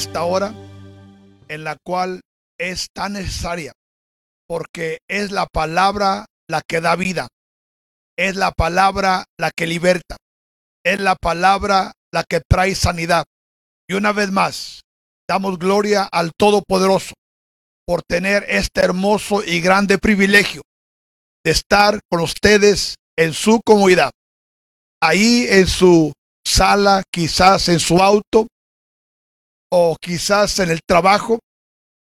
esta hora en la cual es tan necesaria porque es la palabra la que da vida, es la palabra la que liberta, es la palabra la que trae sanidad. Y una vez más, damos gloria al Todopoderoso por tener este hermoso y grande privilegio de estar con ustedes en su comunidad, ahí en su sala, quizás en su auto o quizás en el trabajo,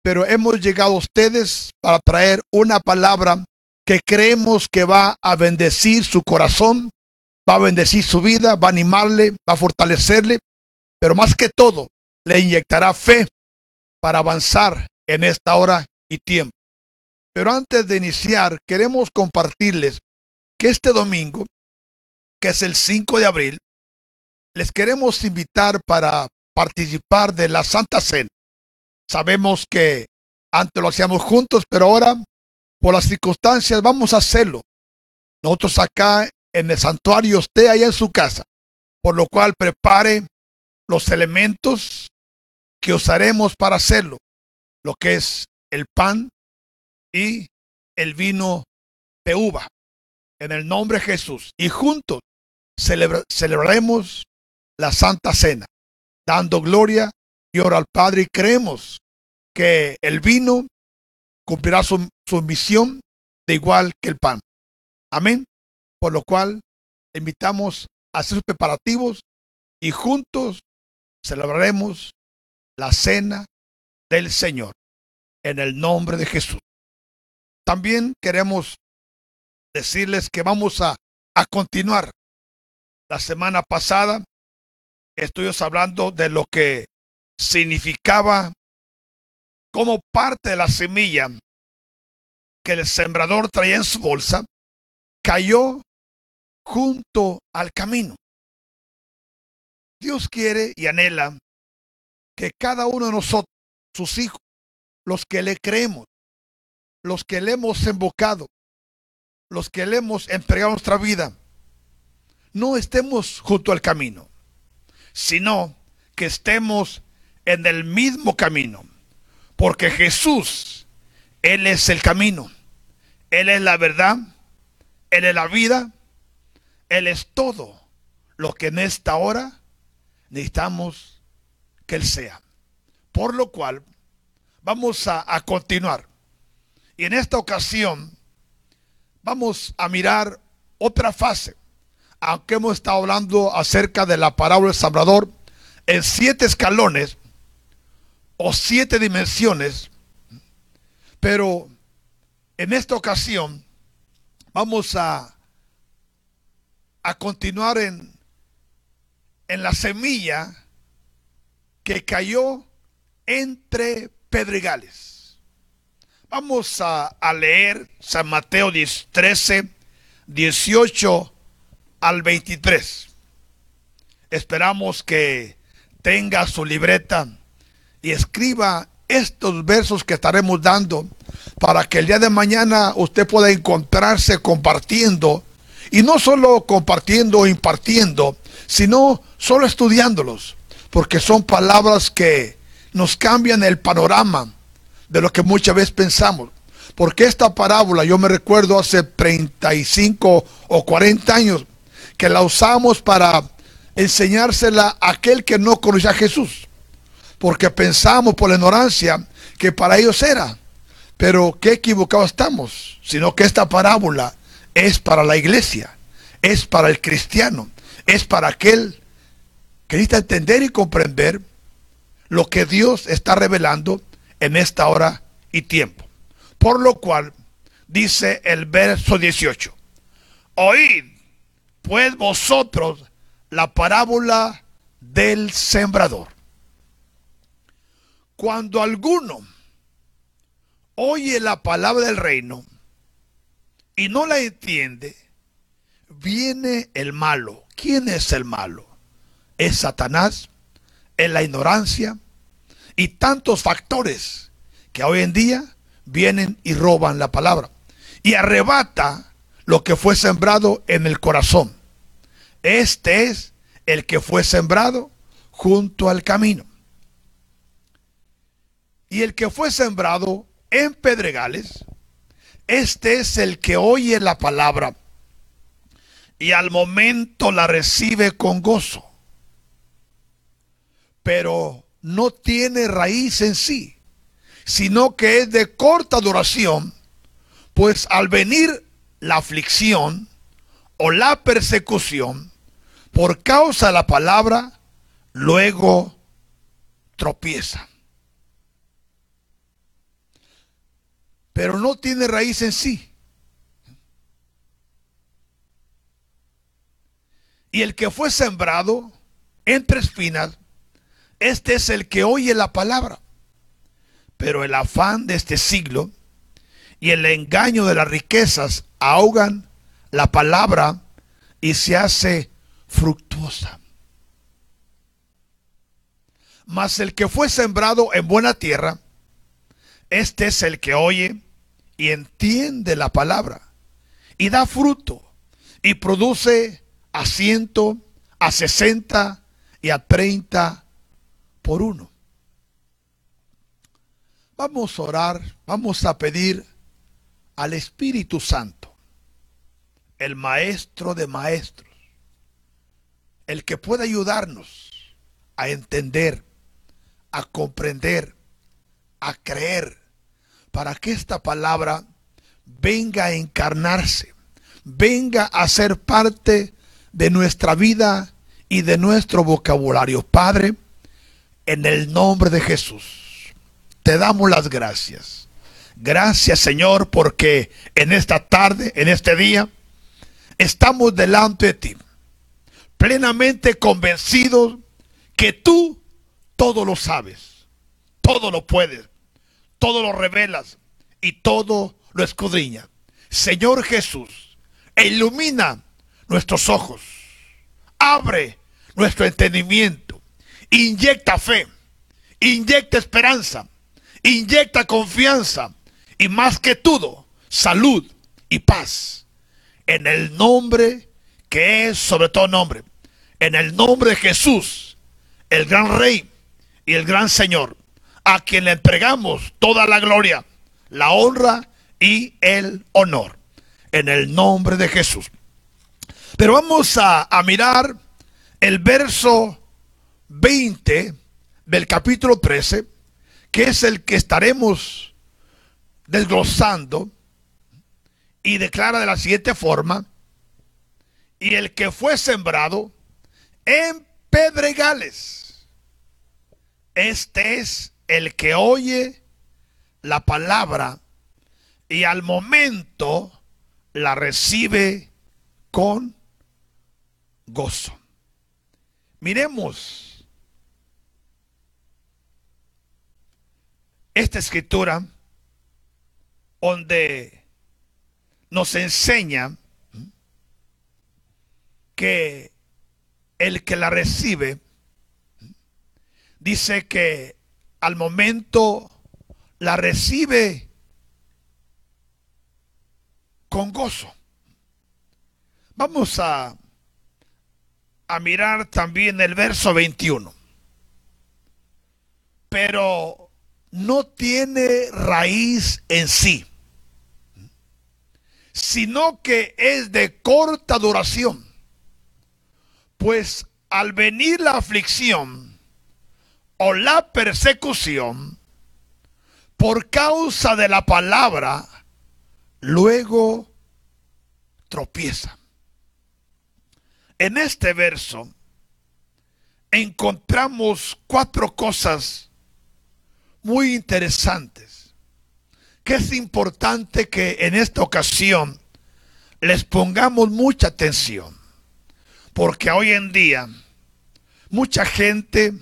pero hemos llegado a ustedes para traer una palabra que creemos que va a bendecir su corazón, va a bendecir su vida, va a animarle, va a fortalecerle, pero más que todo, le inyectará fe para avanzar en esta hora y tiempo. Pero antes de iniciar, queremos compartirles que este domingo, que es el 5 de abril, les queremos invitar para participar de la Santa Cena. Sabemos que antes lo hacíamos juntos, pero ahora, por las circunstancias, vamos a hacerlo. Nosotros acá en el santuario, usted allá en su casa, por lo cual prepare los elementos que usaremos para hacerlo, lo que es el pan y el vino de uva, en el nombre de Jesús. Y juntos celebraremos la Santa Cena, dando gloria y oro al Padre y creemos que el vino cumplirá su, su misión de igual que el pan. Amén. Por lo cual invitamos a hacer sus preparativos y juntos celebraremos la cena del Señor en el nombre de Jesús. También queremos decirles que vamos a, a continuar. La semana pasada estuvimos hablando de lo que significaba como parte de la semilla que el sembrador traía en su bolsa, cayó junto al camino. Dios quiere y anhela que cada uno de nosotros, sus hijos, los que le creemos, los que le hemos invocado, los que le hemos entregado nuestra vida, no estemos junto al camino, sino que estemos en el mismo camino. Porque Jesús, Él es el camino, Él es la verdad, Él es la vida, Él es todo lo que en esta hora necesitamos que Él sea. Por lo cual, vamos a, a continuar. Y en esta ocasión vamos a mirar otra fase. Aunque hemos estado hablando acerca de la parábola del sembrador en siete escalones o siete dimensiones, pero en esta ocasión vamos a, a continuar en, en la semilla que cayó entre pedregales. Vamos a, leer San Mateo 13, 18 al 23. Esperamos que tenga su libreta y escriba estos versos que estaremos dando para que el día de mañana usted pueda encontrarse compartiendo y no solo compartiendo o impartiendo, sino solo estudiándolos, porque son palabras que nos cambian el panorama de lo que muchas veces pensamos. Porque esta parábola, yo me recuerdo hace 35 o 40 años, que la usamos para enseñársela a aquel que no conocía a Jesús. Porque pensamos por la ignorancia que para ellos era. Pero qué equivocados estamos, sino que esta parábola es para la iglesia, es para el cristiano, es para aquel que necesita entender y comprender lo que Dios está revelando en esta hora y tiempo. Por lo cual dice el verso 18, oíd pues vosotros la parábola del sembrador. Cuando alguno oye la palabra del reino y no la entiende, viene el malo. ¿Quién es el malo? Es Satanás, es la ignorancia y tantos factores que hoy en día vienen y roban la palabra y arrebata lo que fue sembrado en el corazón. Este es el que fue sembrado junto al camino. Y el que fue sembrado en pedregales, este es el que oye la palabra y al momento la recibe con gozo, pero no tiene raíz en sí, sino que es de corta duración, pues al venir la aflicción o la persecución por causa de la palabra, luego tropieza. Pero no tiene raíz en sí. Y el que fue sembrado entre espinas, este es el que oye la palabra. Pero el afán de este siglo y el engaño de las riquezas ahogan la palabra y se hace fructuosa. Mas el que fue sembrado en buena tierra, este es el que oye y entiende la palabra y da fruto y produce a ciento, a sesenta y a treinta por uno. Vamos a orar, vamos a pedir al Espíritu Santo, el Maestro de Maestros, el que pueda ayudarnos a entender, a comprender, a creer para que esta palabra venga a encarnarse, venga a ser parte de nuestra vida y de nuestro vocabulario. Padre, en el nombre de Jesús, te damos las gracias. Gracias Señor porque en esta tarde, en este día, estamos delante de ti, plenamente convencidos que tú todo lo sabes, todo lo puedes, todo lo revelas y todo lo escudriña. Señor Jesús, ilumina nuestros ojos, abre nuestro entendimiento, inyecta fe, inyecta esperanza, inyecta confianza y más que todo, salud y paz. En el nombre que es sobre todo nombre, en el nombre de Jesús, el gran Rey y el gran Señor a quien le entregamos toda la gloria, la honra y el honor. En el nombre de Jesús. Pero vamos a, mirar el verso 20 del capítulo 13, que es el que estaremos desglosando y declara de la siguiente forma, y el que fue sembrado en pedregales, este es el que oye la palabra y al momento la recibe con gozo. Miremos esta escritura donde nos enseña que el que la recibe dice que al momento la recibe con gozo. Vamos a, a mirar también el verso 21. Pero no tiene raíz en sí, sino que es de corta duración. Pues al venir la aflicción, o la persecución por causa de la palabra, luego tropieza. En este verso encontramos cuatro cosas muy interesantes que es importante que en esta ocasión les pongamos mucha atención, porque hoy en día mucha gente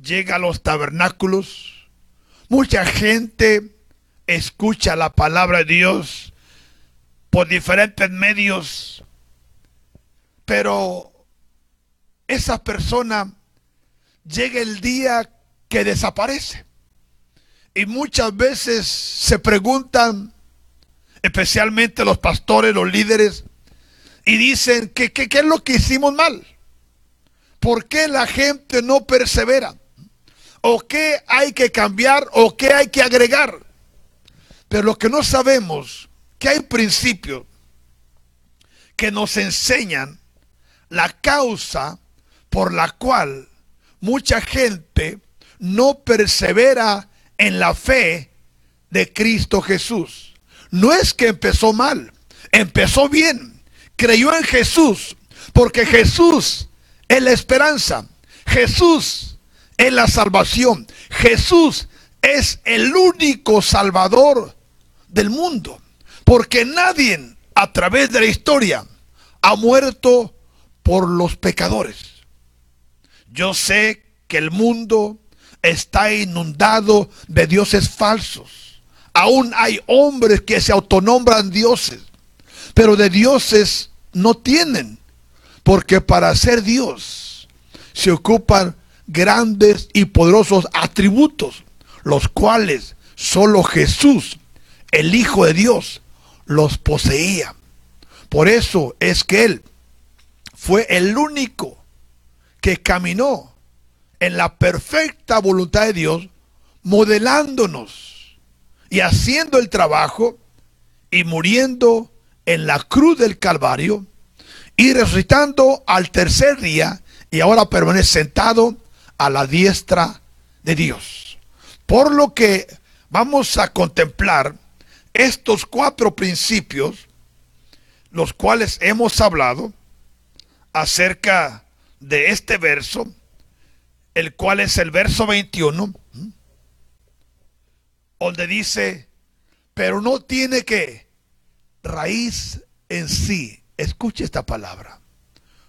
llega a los tabernáculos, mucha gente escucha la palabra de Dios por diferentes medios, pero esa persona llega el día que desaparece. Y muchas veces se preguntan, especialmente los pastores, los líderes, y dicen, que qué es lo que hicimos mal? ¿Por qué la gente no persevera? o qué hay que cambiar o qué hay que agregar. Pero lo que no sabemos, que hay principios que nos enseñan la causa por la cual mucha gente no persevera en la fe de Cristo Jesús. No es que empezó mal, empezó bien, creyó en Jesús, porque Jesús es la esperanza, Jesús es la salvación, Jesús es el único salvador del mundo, porque nadie a través de la historia ha muerto por los pecadores. Yo sé que el mundo está inundado de dioses falsos. Aún hay hombres que se autonombran dioses, pero de dioses no tienen, porque para ser Dios se ocupan grandes y poderosos atributos, los cuales solo Jesús, el Hijo de Dios, los poseía. Por eso es que Él fue el único que caminó en la perfecta voluntad de Dios, modelándonos y haciendo el trabajo y muriendo en la cruz del Calvario y resucitando al tercer día y ahora permanece sentado a la diestra de Dios. Por lo que vamos a contemplar estos cuatro principios los cuales hemos hablado acerca de este verso, el cual es el verso 21, donde dice, pero no tiene que raíz en sí. Escuche esta palabra.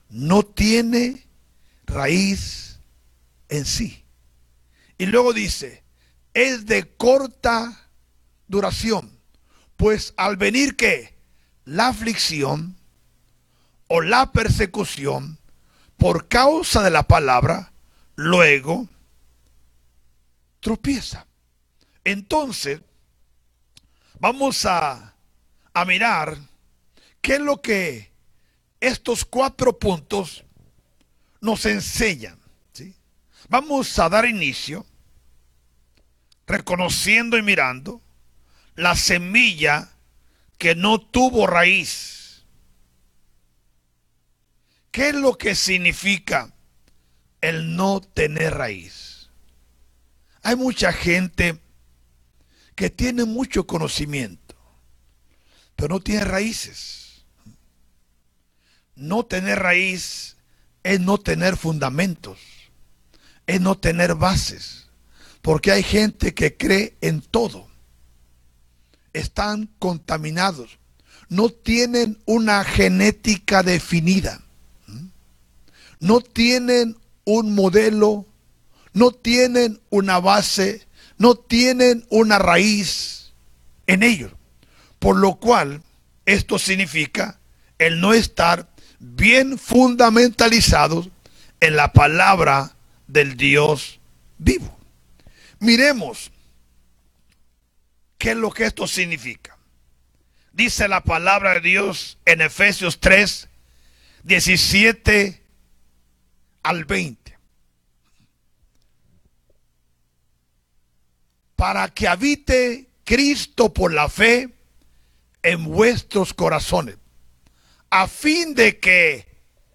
No tiene raíz en sí. Y luego dice, es de corta duración. Pues al venir que la aflicción o la persecución por causa de la palabra, luego tropieza. Entonces, vamos a, a mirar qué es lo que estos cuatro puntos nos enseñan. ¿sí? Vamos a dar inicio reconociendo y mirando la semilla que no tuvo raíz. ¿Qué es lo que significa el no tener raíz? Hay mucha gente que tiene mucho conocimiento, pero no tiene raíces. No tener raíz es no tener fundamentos, es no tener bases, porque hay gente que cree en todo están contaminados, no tienen una genética definida, no tienen un modelo, no tienen una base, no tienen una raíz en ellos. Por lo cual, esto significa el no estar bien fundamentalizados en la palabra del Dios vivo. Miremos ¿Qué es lo que esto significa? Dice la palabra de Dios en Efesios 3, 17 al 20. Para que habite Cristo por la fe en vuestros corazones, a fin de que,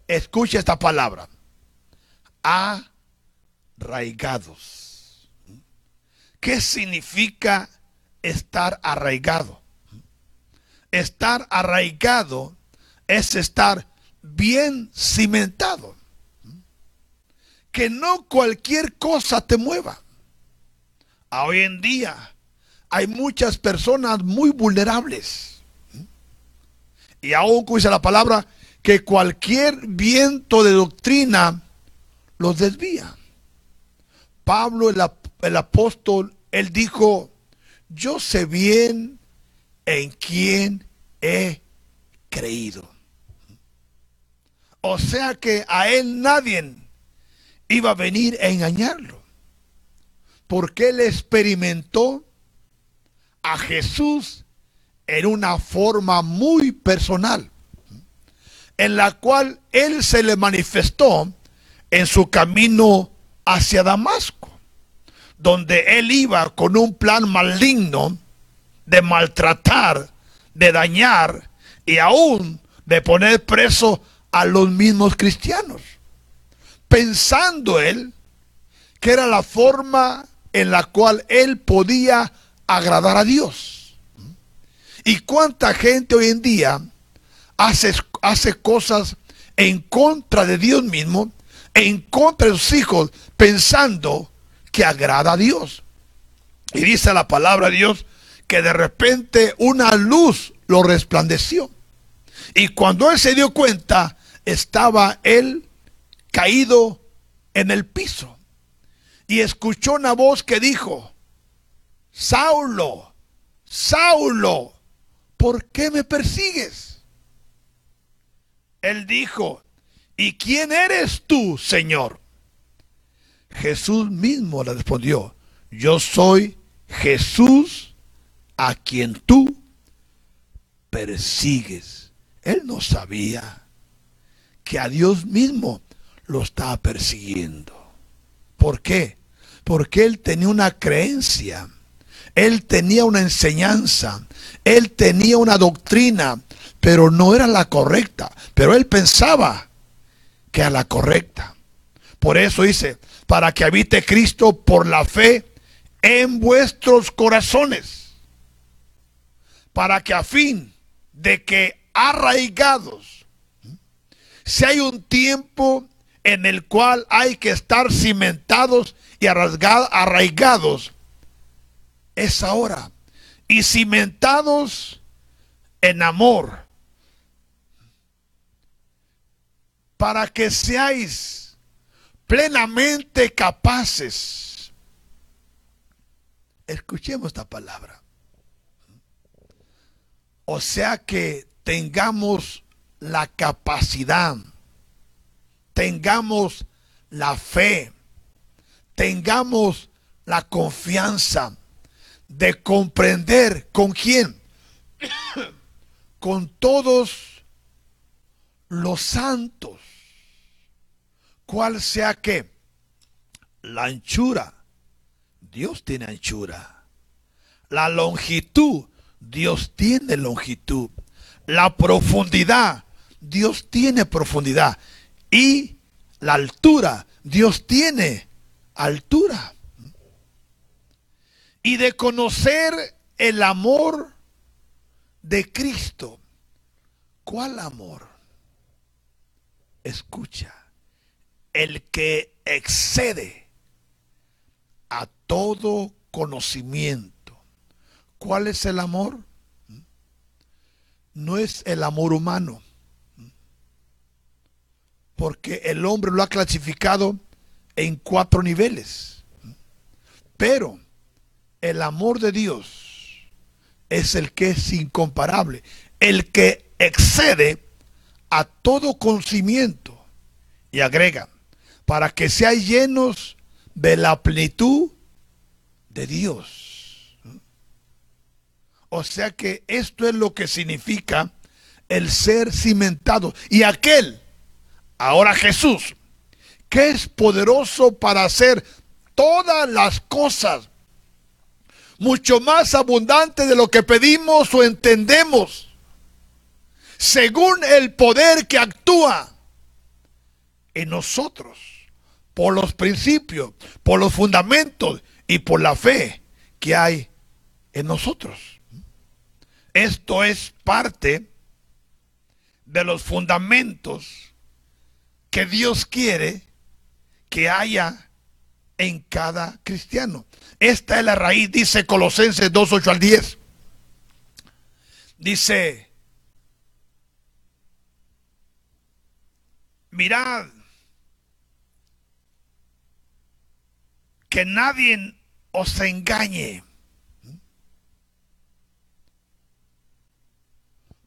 escuche esta palabra, arraigados. ¿Qué significa estar arraigado. Estar arraigado es estar bien cimentado. Que no cualquier cosa te mueva. Hoy en día hay muchas personas muy vulnerables. Y aún dice la palabra que cualquier viento de doctrina los desvía. Pablo el, el apóstol, él dijo, yo sé bien en quién he creído. O sea que a él nadie iba a venir a engañarlo. Porque él experimentó a Jesús en una forma muy personal, en la cual él se le manifestó en su camino hacia Damasco. donde él iba con un plan maligno de maltratar, de dañar y aún de poner preso a los mismos cristianos, pensando él que era la forma en la cual él podía agradar a Dios. ¿Y cuánta gente hoy en día hace, hace cosas en contra de Dios mismo, en contra de sus hijos, pensando que agrada a Dios? Y dice la palabra de Dios que de repente una luz lo resplandeció. Y cuando él se dio cuenta, estaba él caído en el piso. Y escuchó una voz que dijo, Saulo, Saulo, ¿por qué me persigues? Él dijo, ¿y quién eres tú, Señor? Jesús mismo le respondió, yo soy Jesús a quien tú persigues. Él no sabía que a Dios mismo lo estaba persiguiendo. ¿Por qué? Porque él tenía una creencia, él tenía una enseñanza, él tenía una doctrina, pero no era la correcta. Pero él pensaba que era la correcta. Por eso dice, para que habite Cristo por la fe en vuestros corazones, para que a fin de que arraigados, si hay un tiempo en el cual hay que estar cimentados y arraigados, es ahora. Y cimentados en amor, para que seáis plenamente capaces. Escuchemos esta palabra. O sea que tengamos la capacidad tengamos la fe, tengamos la confianza de comprender con quién, con todos los santos, cual sea que la anchura, Dios tiene anchura, la longitud, Dios tiene longitud, la profundidad, Dios tiene profundidad. Y la altura. Dios tiene altura. Y de conocer el amor de Cristo. ¿Cuál amor? Escucha. El que excede a todo conocimiento. ¿Cuál es el amor? No es el amor humano porque el hombre lo ha clasificado en cuatro niveles. Pero el amor de Dios es el que es incomparable, el que excede a todo conocimiento. Y agrega, para que sean llenos de la plenitud de Dios. O sea que esto es lo que significa el ser cimentado. Y aquel Ahora Jesús, que es poderoso para hacer todas las cosas, mucho más abundante de lo que pedimos o entendemos, según el poder que actúa en nosotros, por los principios, por los fundamentos y por la fe que hay en nosotros. Esto es parte de los fundamentos que Dios quiere que haya en cada cristiano. Esta es la raíz, dice Colosenses 2, 8 al 10. Dice, mirad que nadie os engañe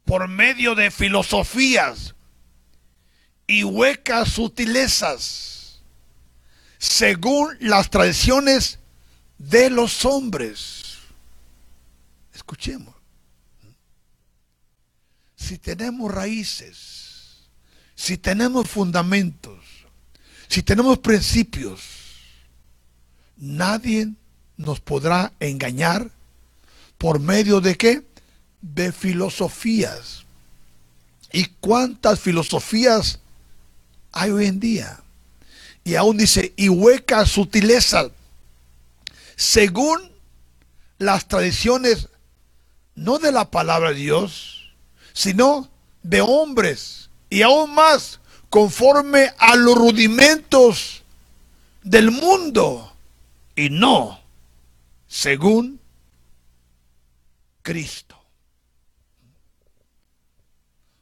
por medio de filosofías y huecas sutilezas, según las tradiciones de los hombres. Escuchemos. Si tenemos raíces, si tenemos fundamentos, si tenemos principios, nadie nos podrá engañar por medio de qué? De filosofías. ¿Y cuántas filosofías hay hoy en día? Y aún dice, y hueca sutileza, según las tradiciones, no de la palabra de Dios, sino de hombres, y aún más, conforme a los rudimentos del mundo, y no según Cristo.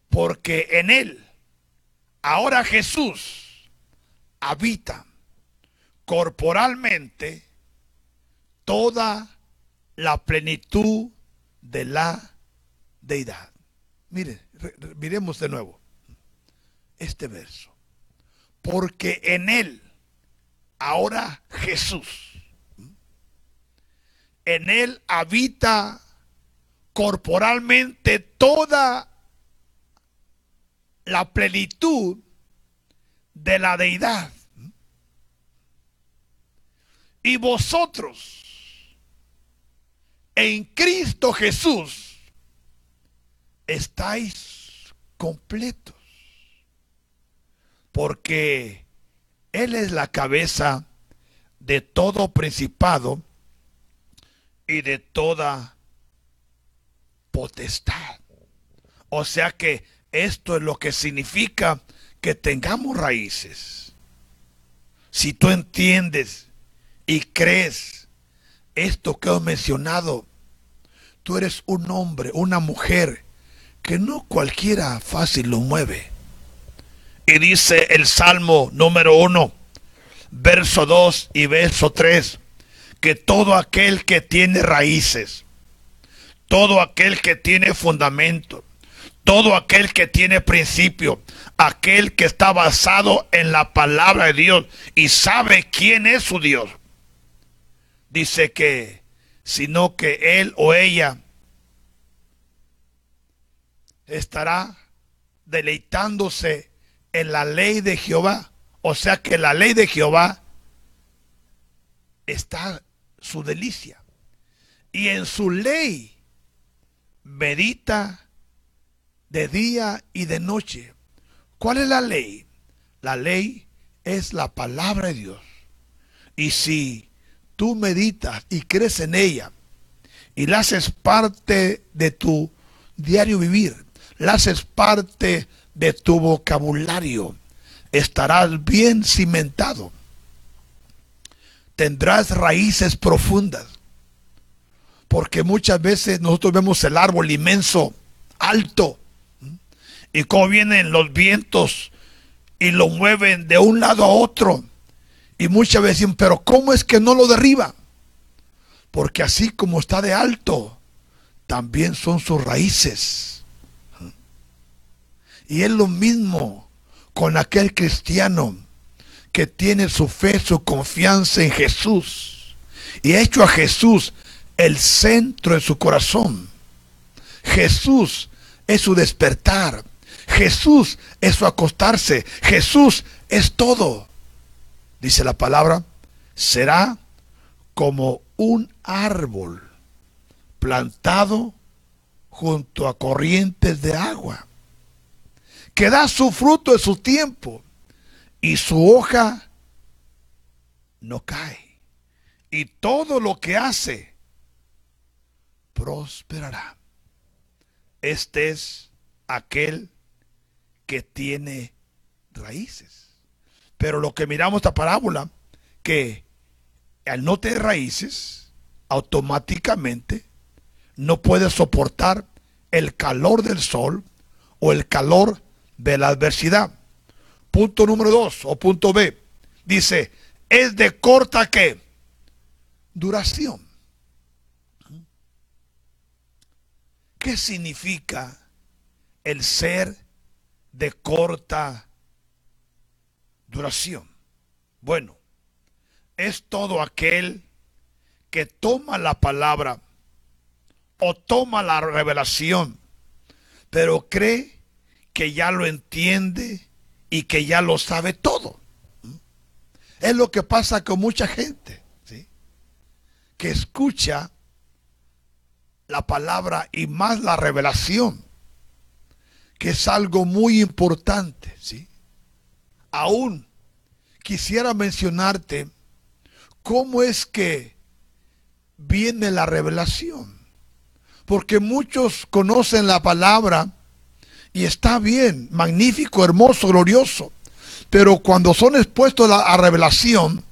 Porque en Él, ahora Jesús, habita corporalmente toda la plenitud de la deidad. Mire, miremos de nuevo este verso. Porque en Él, ahora Jesús, en él habita corporalmente toda la plenitud de la deidad. Y vosotros, en Cristo Jesús, estáis completos. Porque Él es la cabeza de todo principado y de toda potestad. O sea que esto es lo que significa que tengamos raíces. Si tú entiendes y crees esto que he mencionado, tú eres un hombre, una mujer, que no cualquiera fácil lo mueve. Y dice el Salmo número uno, verso 2 y verso 3 que todo aquel que tiene raíces, todo aquel que tiene fundamento, todo aquel que tiene principio, aquel que está basado en la palabra de Dios y sabe quién es su Dios, dice que sino que él o ella estará deleitándose en la ley de Jehová. O sea que la ley de Jehová está su delicia. Y en su ley medita de día y de noche. ¿Cuál es la ley? La ley es la palabra de Dios. Y si tú meditas y crees en ella y la haces parte de tu diario vivir, la haces parte de tu vocabulario, estarás bien cimentado tendrás raíces profundas. Porque muchas veces nosotros vemos el árbol inmenso, alto, y cómo vienen los vientos y lo mueven de un lado a otro. Y muchas veces dicen, pero ¿cómo es que no lo derriba? Porque así como está de alto, también son sus raíces. Y es lo mismo con aquel cristiano que tiene su fe, su confianza en Jesús y ha hecho a Jesús el centro de su corazón. Jesús es su despertar. Jesús es su acostarse. Jesús es todo. Dice la palabra, será como un árbol plantado junto a corrientes de agua, que da su fruto en su tiempo y su hoja no cae. Y todo lo que hace prosperará. Este es aquel que tiene raíces. Pero lo que miramos esta parábola, que al no tener raíces, automáticamente no puede soportar el calor del sol o el calor de la adversidad. Punto número dos o punto B. Dice, es de corta qué? Duración. ¿Qué significa el ser de corta duración? Bueno, es todo aquel que toma la palabra o toma la revelación, pero cree que ya lo entiende y que ya lo sabe todo. Es lo que pasa con mucha gente, ¿sí? que escucha la palabra y más la revelación, que es algo muy importante, ¿sí? Aún quisiera mencionarte cómo es que viene la revelación. Porque muchos conocen la palabra y está bien, magnífico, hermoso, glorioso. Pero cuando son expuestos a, revelación,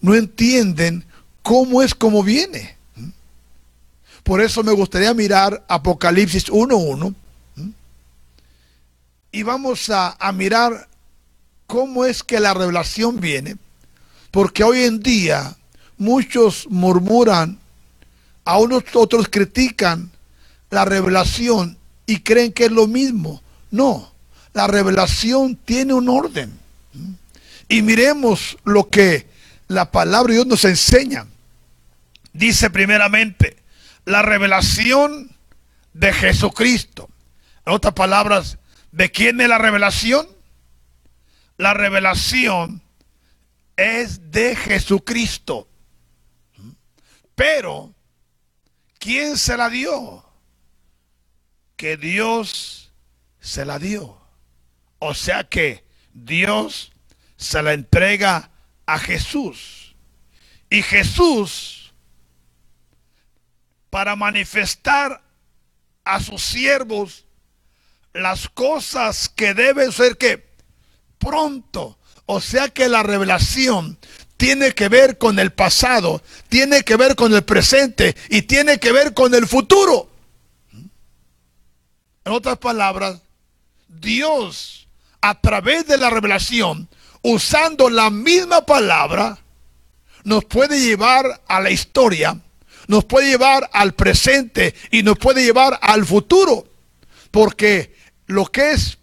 no entienden cómo es como viene. Por eso me gustaría mirar Apocalipsis 1.1 y vamos a, a mirar cómo es que la revelación viene. Porque hoy en día muchos murmuran, a unos otros critican la revelación y creen que es lo mismo. No, la revelación tiene un orden. Y miremos lo que la palabra de Dios nos enseña. Dice primeramente, la revelación de Jesucristo. En otras palabras, ¿de quién es la revelación? La revelación es de Jesucristo. Pero, ¿quién se la dio? Que Dios se la dio. O sea que Dios se la entrega a Jesús. Y Jesús, para manifestar a sus siervos las cosas que deben ser que pronto. O sea que la revelación tiene que ver con el pasado, tiene que ver con el presente y tiene que ver con el futuro. En otras palabras, Dios a través de la revelación usando la misma palabra, nos puede llevar a la historia, nos puede llevar al presente y nos puede llevar al futuro. Porque lo que es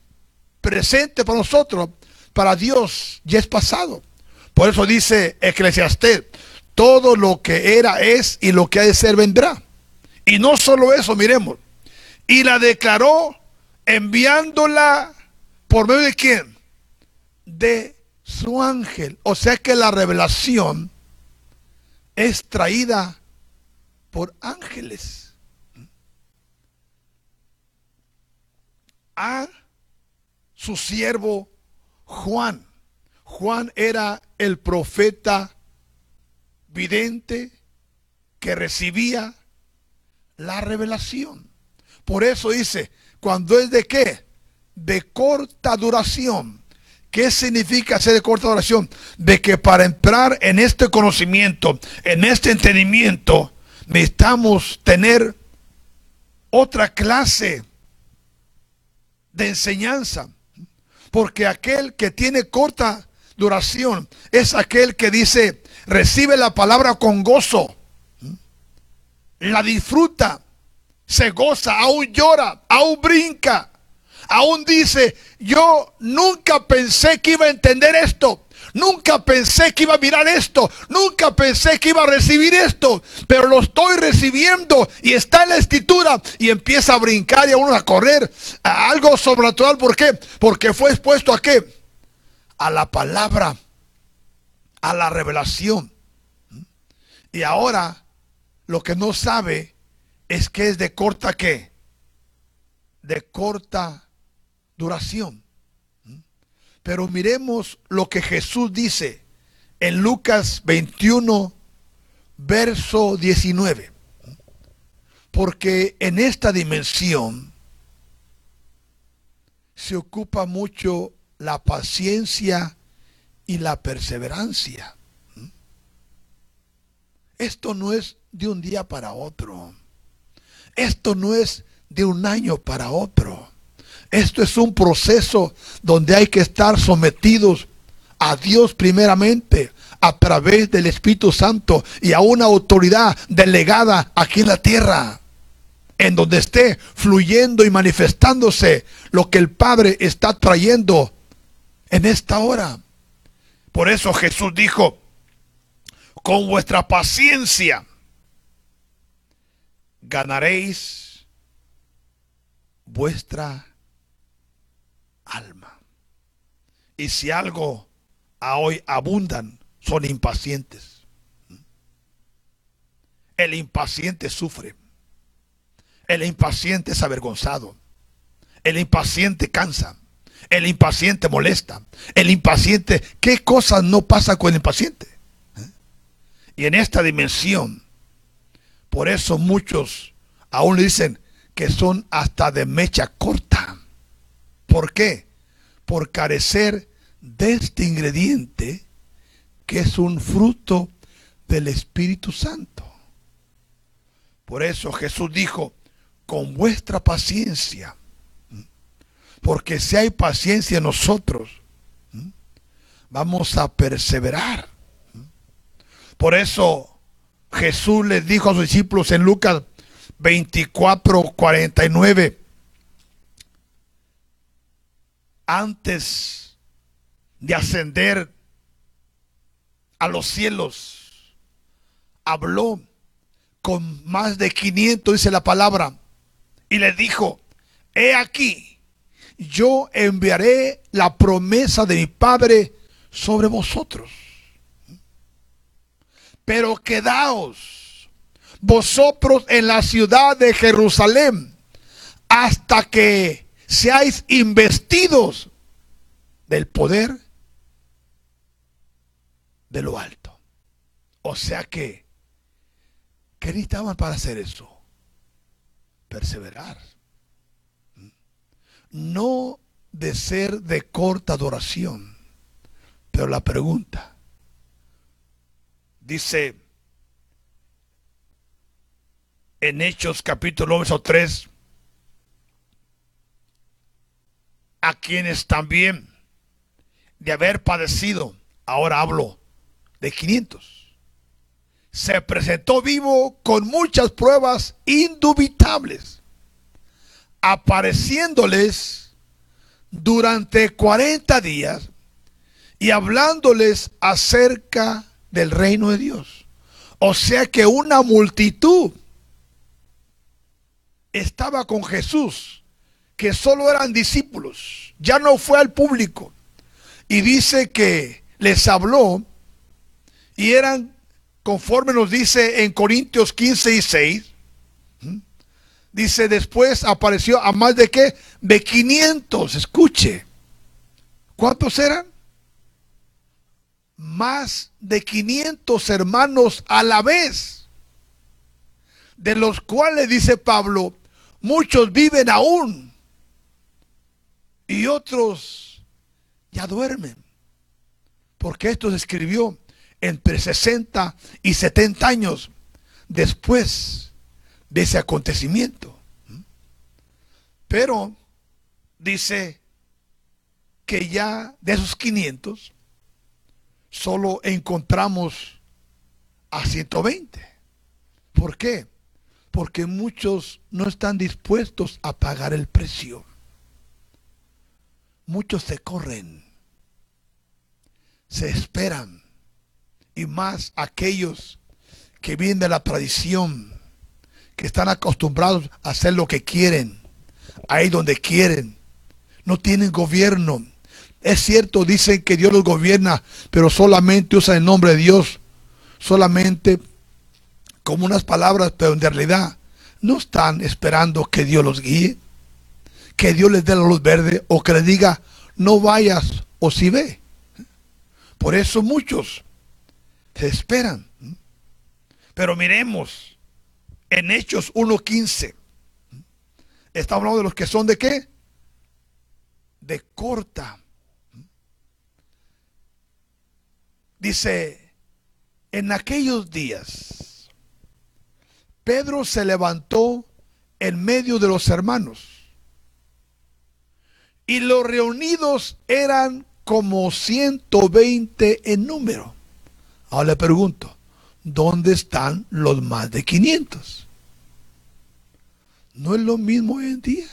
presente para nosotros, para Dios ya es pasado. Por eso dice Eclesiastés, todo lo que era es y lo que ha de ser vendrá. Y no solo eso, miremos. Y la declaró enviándola por medio de quién? De su ángel. O sea que la revelación es traída por ángeles. A su siervo Juan. Juan era el profeta vidente que recibía la revelación. Por eso dice, cuando es de qué? De corta duración ¿Qué significa ser de corta oración? De que para entrar en este conocimiento, en este entendimiento, necesitamos tener otra clase de enseñanza. Porque aquel que tiene corta duración es aquel que dice, recibe la palabra con gozo, la disfruta, se goza, aún llora, aún brinca aún dice, yo nunca pensé que iba a entender esto. Nunca pensé que iba a mirar esto. Nunca pensé que iba a recibir esto. Pero lo estoy recibiendo y está en la escritura. Y empieza a brincar y a uno a correr. A algo sobrenatural. ¿Por qué? Porque fue expuesto a qué? A la palabra. A la revelación. Y ahora lo que no sabe es que es de corta qué? De corta duración. Pero miremos lo que Jesús dice en Lucas 21, verso 19. Porque en esta dimensión se ocupa mucho la paciencia y la perseverancia. Esto no es de un día para otro. Esto no es de un año para otro. Esto es un proceso donde hay que estar sometidos a Dios primeramente a través del Espíritu Santo y a una autoridad delegada aquí en la tierra, en donde esté fluyendo y manifestándose lo que el Padre está trayendo en esta hora. Por eso Jesús dijo, con vuestra paciencia ganaréis vuestra Y si algo a hoy abundan, son impacientes. El impaciente sufre. El impaciente es avergonzado. El impaciente cansa. El impaciente molesta. El impaciente, ¿qué cosas no pasa con el impaciente? Y en esta dimensión, por eso muchos aún le dicen que son hasta de mecha corta. ¿Por qué? Por carecer de este ingrediente que es un fruto del Espíritu Santo. Por eso Jesús dijo, con vuestra paciencia, porque si hay paciencia en nosotros, vamos a perseverar. Por eso Jesús les dijo a sus discípulos en Lucas 24, 49, antes de ascender a los cielos, habló con más de 500, dice la palabra, y le dijo, he aquí, yo enviaré la promesa de mi Padre sobre vosotros. Pero quedaos vosotros en la ciudad de Jerusalén hasta que seáis investidos del poder de lo alto. O sea que, ¿qué necesitaban para hacer eso? Perseverar no de ser de corta adoración. Pero la pregunta, dice en Hechos capítulo 3, a quienes también de haber padecido, ahora hablo de 500, se presentó vivo con muchas pruebas indubitables apareciéndoles durante 40 días y hablándoles acerca del reino de Dios. O sea que una multitud estaba con Jesús, que solo eran discípulos, ya no fue al público. Y dice que les habló y eran, conforme nos dice en Corintios 15 y 6, Dice, después apareció a más de qué? De 500. Escuche. ¿Cuántos eran? Más de 500 hermanos a la vez. De los cuales, dice Pablo, muchos viven aún. Y otros ya duermen. Porque esto se escribió entre 60 y 70 años después de ese acontecimiento. Pero dice que ya de esos 500 solo encontramos a 120. ¿Por qué? Porque muchos no están dispuestos a pagar el precio. Muchos se corren, se esperan, y más aquellos que vienen de la tradición, que están acostumbrados a hacer lo que quieren, ahí donde quieren. No tienen gobierno. Es cierto, dicen que Dios los gobierna, pero solamente usan el nombre de Dios, solamente como unas palabras, pero en realidad no están esperando que Dios los guíe, que Dios les dé la luz verde o que les diga, no vayas o si ve. Por eso muchos se esperan. Pero miremos, en Hechos 1.15. Está hablando de los que son de qué? De corta. Dice, en aquellos días, Pedro se levantó en medio de los hermanos. Y los reunidos eran como 120 en número. Ahora le pregunto, ¿dónde están los más de 500? No es lo mismo hoy en día.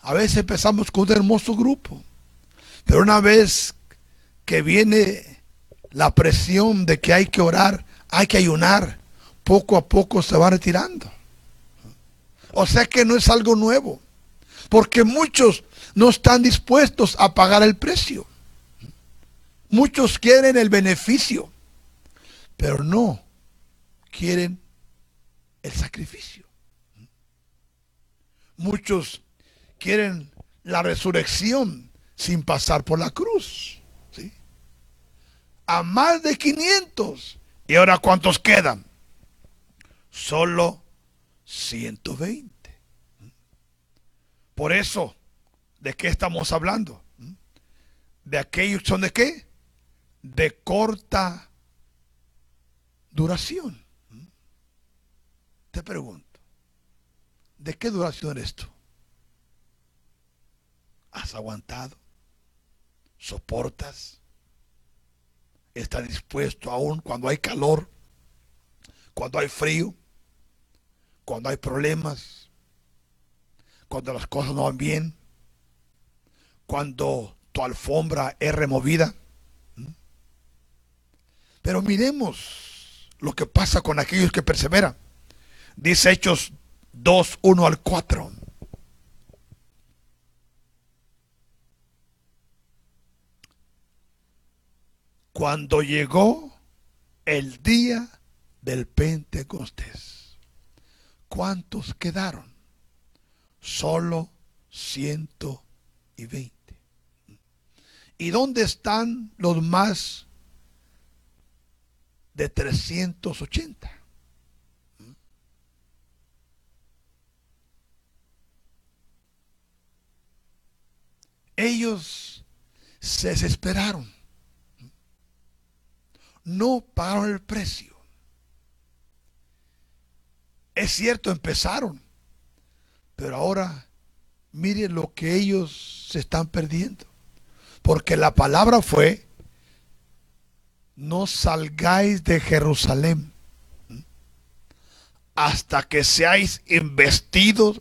A veces empezamos con un hermoso grupo, pero una vez que viene la presión de que hay que orar, hay que ayunar, poco a poco se va retirando. O sea que no es algo nuevo, porque muchos no están dispuestos a pagar el precio. Muchos quieren el beneficio pero no quieren el sacrificio. Muchos quieren la resurrección sin pasar por la cruz. ¿sí? A más de 500. ¿Y ahora cuántos quedan? Solo 120. Por eso, ¿de qué estamos hablando? De aquellos son de qué? De corta duración. Te pregunto, ¿de qué duración es esto? ¿Has aguantado? ¿Soportas? ¿Estás dispuesto aún cuando hay calor? ¿Cuando hay frío? ¿Cuando hay problemas? ¿Cuando las cosas no van bien? ¿Cuando tu alfombra es removida? ¿Mm? Pero miremos lo que pasa con aquellos que perseveran. Dice Hechos 2, 1 al 4. Cuando llegó el día del Pentecostés, ¿cuántos quedaron? Solo 120. ¿Y dónde están los más de 380? Ellos se desesperaron no pagaron el precio. Es cierto, empezaron, pero ahora miren lo que ellos se están perdiendo. Porque la palabra fue, no salgáis de Jerusalén hasta que seáis investidos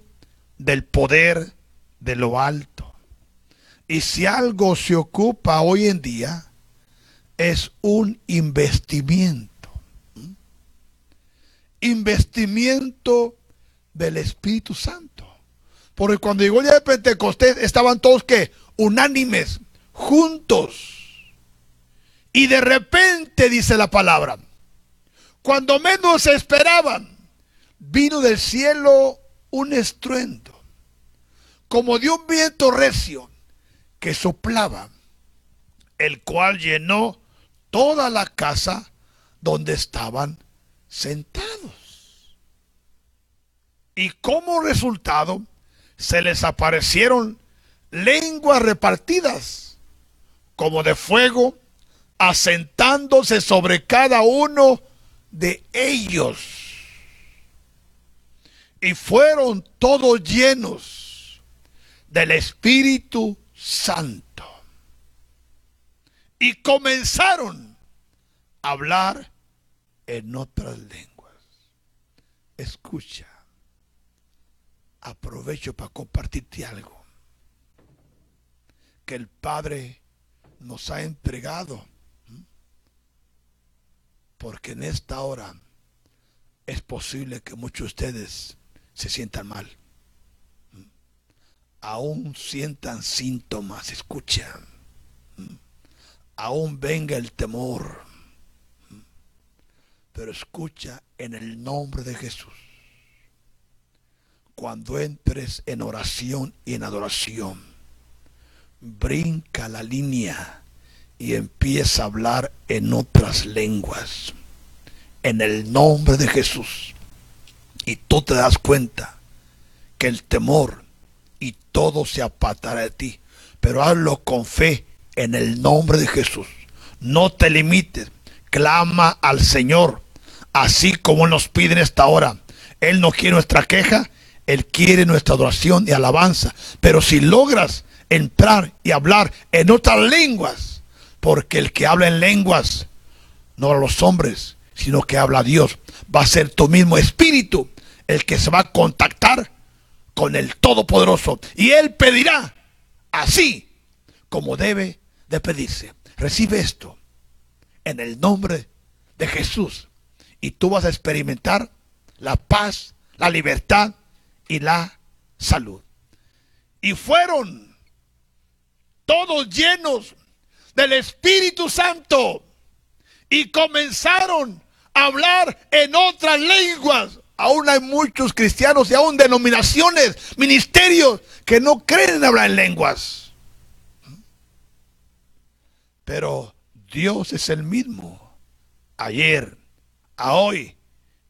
del poder de lo alto. Y si algo se ocupa hoy en día, es un investimiento. Investimiento del Espíritu Santo. Porque cuando llegó el día de Pentecostés estaban todos que unánimes, juntos. Y de repente dice la palabra, cuando menos esperaban, vino del cielo un estruendo, como de un viento recio que soplaba, el cual llenó toda la casa donde estaban sentados. Y como resultado, se les aparecieron lenguas repartidas como de fuego, asentándose sobre cada uno de ellos. Y fueron todos llenos del Espíritu Santo. Y comenzaron hablar en otras lenguas. Escucha. Aprovecho para compartirte algo. Que el Padre nos ha entregado. Porque en esta hora es posible que muchos de ustedes se sientan mal. Aún sientan síntomas, escuchan. Aún venga el temor pero escucha en el nombre de Jesús. Cuando entres en oración y en adoración, brinca la línea y empieza a hablar en otras lenguas. En el nombre de Jesús. Y tú te das cuenta que el temor y todo se apartará de ti. Pero hazlo con fe en el nombre de Jesús. No te limites. Clama al Señor así como nos pide en esta hora. Él no quiere nuestra queja, Él quiere nuestra adoración y alabanza. Pero si logras entrar y hablar en otras lenguas, porque el que habla en lenguas, no a los hombres, sino que habla a Dios, va a ser tu mismo espíritu el que se va a contactar con el Todopoderoso. Y Él pedirá así como debe de pedirse. Recibe esto en el nombre de Jesús y tú vas a experimentar la paz, la libertad y la salud. Y fueron todos llenos del Espíritu Santo y comenzaron a hablar en otras lenguas aún hay muchos cristianos y aún denominaciones, ministerios que no creen en hablar en lenguas. Pero Dios es el mismo, ayer, a hoy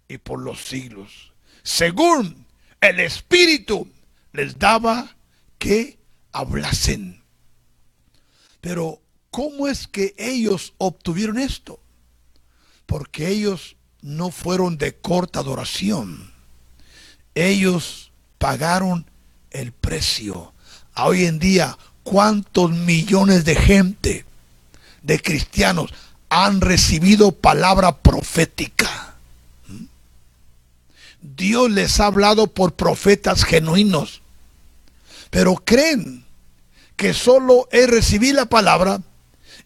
y por los siglos. Según el Espíritu les daba que hablasen. Pero, ¿cómo es que ellos obtuvieron esto? Porque ellos no fueron de corta adoración. Ellos pagaron el precio. hoy en día, ¿cuántos millones de gente, de cristianos, han recibido palabra profética? Dios les ha hablado por profetas genuinos, pero creen que solo es recibir la palabra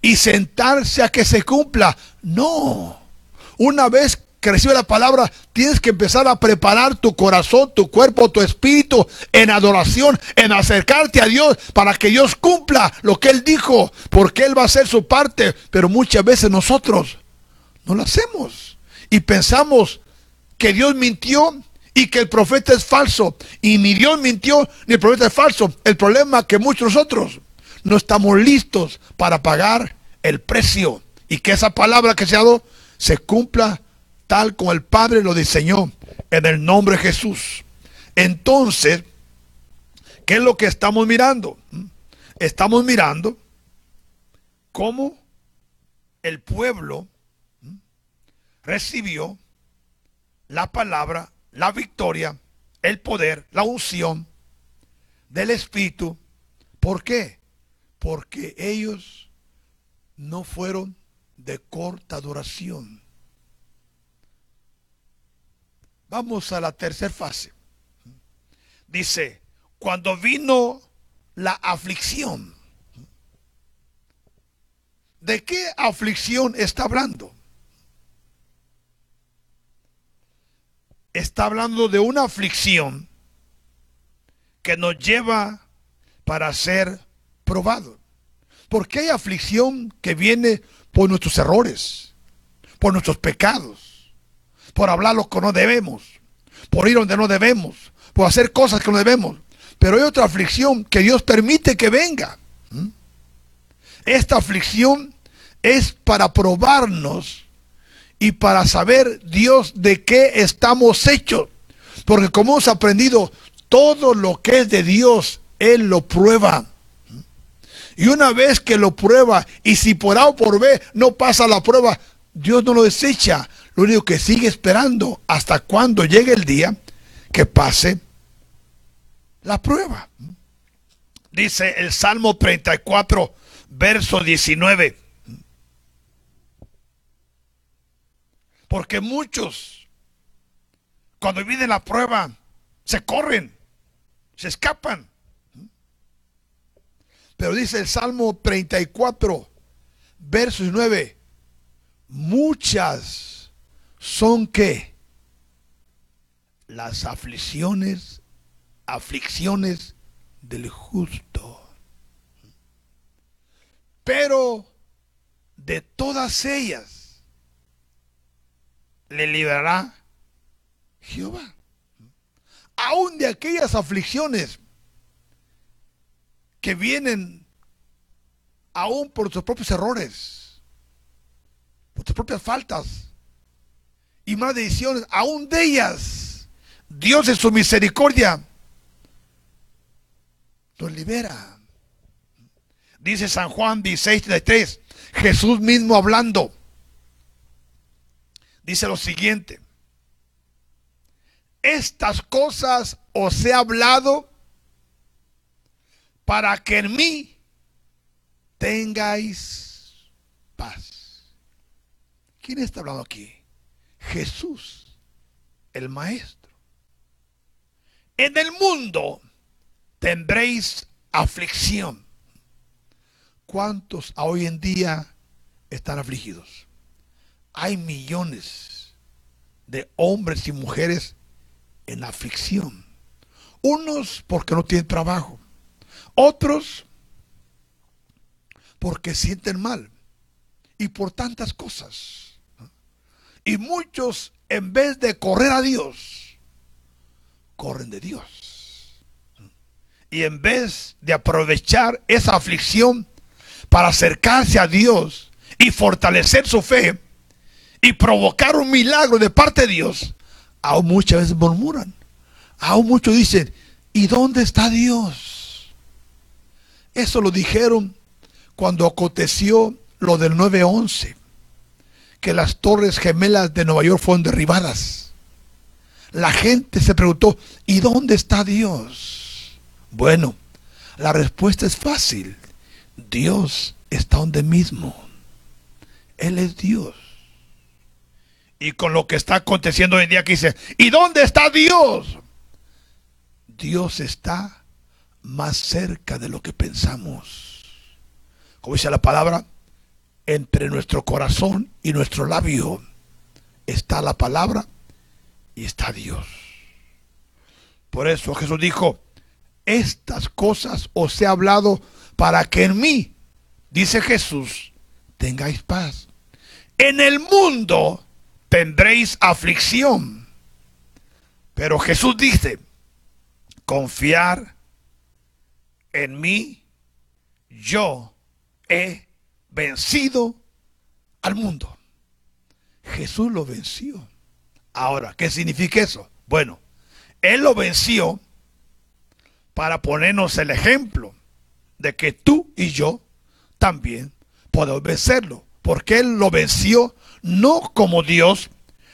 y sentarse a que se cumpla. No. Una vez que recibe la palabra, tienes que empezar a preparar tu corazón, tu cuerpo, tu espíritu en adoración, en acercarte a Dios para que Dios cumpla lo que Él dijo, porque Él va a hacer su parte. Pero muchas veces nosotros no lo hacemos y pensamos que Dios mintió y que el profeta es falso. Y ni Dios mintió ni el profeta es falso. El problema es que muchos nosotros no estamos listos para pagar el precio y que esa palabra que se ha dado se cumpla tal como el Padre lo diseñó en el nombre de Jesús. Entonces, ¿qué es lo que estamos mirando? Estamos mirando cómo el pueblo recibió la palabra, la victoria, el poder, la unción del Espíritu. ¿Por qué? Porque ellos no fueron de corta duración. Vamos a la tercera fase. Dice, cuando vino la aflicción, ¿de qué aflicción está hablando? Está hablando de una aflicción que nos lleva para ser probados. Porque hay aflicción que viene por nuestros errores, por nuestros pecados, por hablar lo que no debemos, por ir donde no debemos, por hacer cosas que no debemos. Pero hay otra aflicción que Dios permite que venga. ¿Mm? Esta aflicción es para probarnos y para saber Dios de qué estamos hechos. Porque como hemos aprendido, todo lo que es de Dios, Él lo prueba. Y una vez que lo prueba, y si por A o por B no pasa la prueba, Dios no lo desecha. Lo único que sigue esperando hasta cuando llegue el día que pase la prueba. Dice el Salmo 34, verso 19. Porque muchos, cuando viven la prueba, se corren, se escapan. Pero dice el Salmo 34, verso 9, muchas son que las aflicciones, aflicciones del justo. Pero de todas ellas, le librará Jehová. Aún de aquellas aflicciones que vienen aún por sus propios errores, por sus propias faltas y maldiciones, aún de ellas, Dios en su misericordia nos libera. Dice San Juan 16:33, Jesús mismo hablando dice lo siguiente. Estas cosas os he hablado para que en mí tengáis paz. ¿Quién está hablando aquí? Jesús, el Maestro. En el mundo tendréis aflicción. ¿Cuántos hoy en día están afligidos? Hay millones de hombres y mujeres en aflicción. Unos porque no tienen trabajo, otros porque sienten mal y por tantas cosas. Y muchos en vez de correr a Dios, corren de Dios. Y en vez de aprovechar esa aflicción para acercarse a Dios y fortalecer su fe y provocar un milagro de parte de Dios, aún muchas veces murmuran. Aún muchos dicen, ¿y dónde está Dios? Eso lo dijeron cuando aconteció lo del 9-11, que las torres gemelas de Nueva York fueron derribadas. La gente se preguntó, ¿y dónde está Dios? Bueno, la respuesta es fácil. Dios está donde mismo. Él es Dios. Y con lo que está aconteciendo hoy en día que dice, ¿y dónde está Dios? Dios está más cerca de lo que pensamos. Como dice la palabra, entre nuestro corazón y nuestro labio está la palabra y está Dios. Por eso Jesús dijo, estas cosas os he hablado para que en mí, dice Jesús, tengáis paz. En el mundo tendréis aflicción. Pero Jesús dice, confiar en mí, yo he vencido al mundo. Jesús lo venció. Ahora, ¿qué significa eso? Bueno, Él lo venció para ponernos el ejemplo de que tú y yo también podemos vencerlo. Porque Él lo venció no como Dios,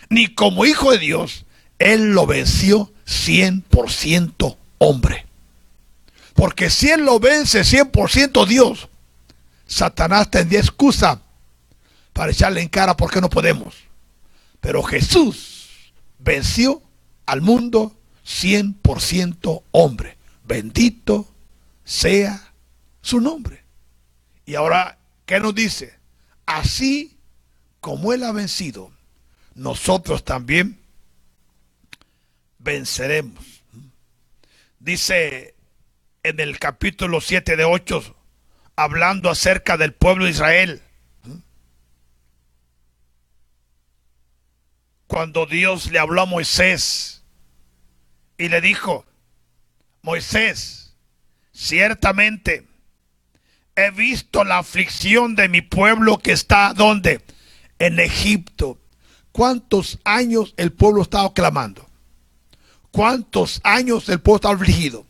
ni como hijo de Dios. Él lo venció 100% hombre. Porque si Él lo vence 100% Dios, Satanás tendría excusa para echarle en cara porque no podemos. Pero Jesús venció al mundo 100% hombre. Bendito sea su nombre. Y ahora, ¿qué nos dice? Así como Él ha vencido, nosotros también venceremos. Dice en el capítulo 7 de 8, hablando acerca del pueblo de Israel, cuando Dios le habló a Moisés y le dijo, Moisés, ciertamente he visto la aflicción de mi pueblo que está donde? En Egipto. ¿Cuántos años el pueblo estaba clamando? ¿Cuántos años el pueblo estaba afligido?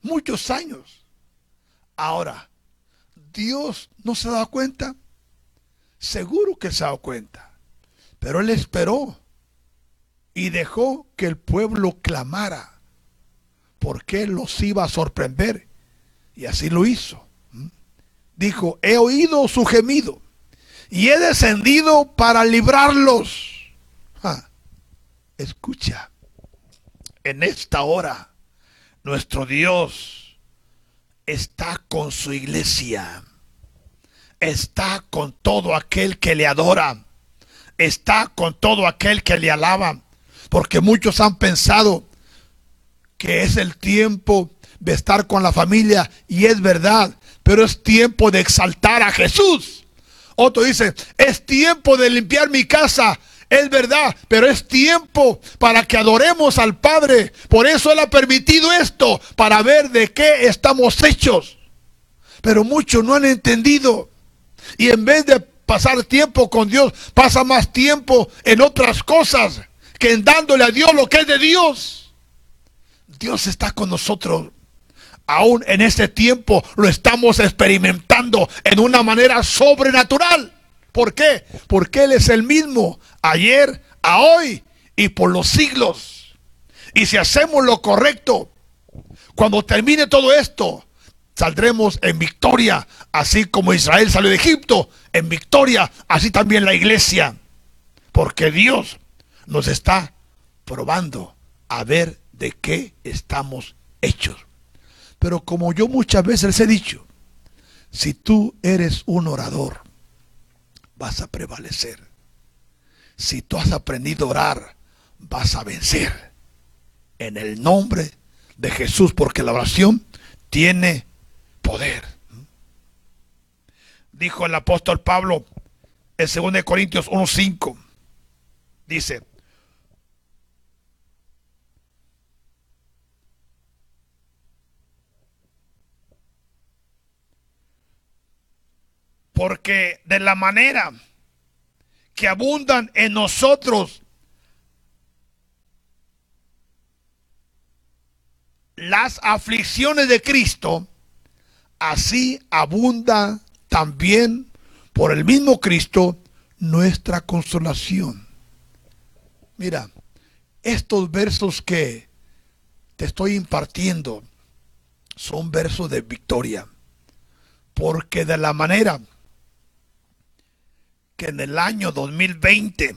Muchos años. Ahora, Dios no se dado cuenta. Seguro que se dado cuenta. Pero él esperó y dejó que el pueblo clamara. Porque los iba a sorprender. Y así lo hizo. Dijo, he oído su gemido y he descendido para librarlos. Escucha, en esta hora nuestro Dios está con su iglesia, está con todo aquel que le adora, está con todo aquel que le alaba, porque muchos han pensado que es el tiempo de estar con la familia y es verdad, pero es tiempo de exaltar a Jesús. Otro dice, es tiempo de limpiar mi casa es verdad, pero es tiempo para que adoremos al Padre. Por eso Él ha permitido esto, para ver de qué estamos hechos. Pero muchos no han entendido. Y en vez de pasar tiempo con Dios, pasa más tiempo en otras cosas que en dándole a Dios lo que es de Dios. Dios está con nosotros. Aún en este tiempo lo estamos experimentando en una manera sobrenatural. ¿Por qué? Porque Él es el mismo ayer, a hoy y por los siglos. Y si hacemos lo correcto, cuando termine todo esto, saldremos en victoria, así como Israel salió de Egipto, en victoria, así también la iglesia. Porque Dios nos está probando a ver de qué estamos hechos. Pero como yo muchas veces les he dicho, si tú eres un orador, vas a prevalecer. Si tú has aprendido a orar, vas a vencer. En el nombre de Jesús, porque la oración tiene poder. Dijo el apóstol Pablo en 2 Corintios 1.5. Dice, Porque de la manera que abundan en nosotros las aflicciones de Cristo, así abunda también por el mismo Cristo nuestra consolación. Mira, estos versos que te estoy impartiendo son versos de victoria, porque de la manera que en el año 2020,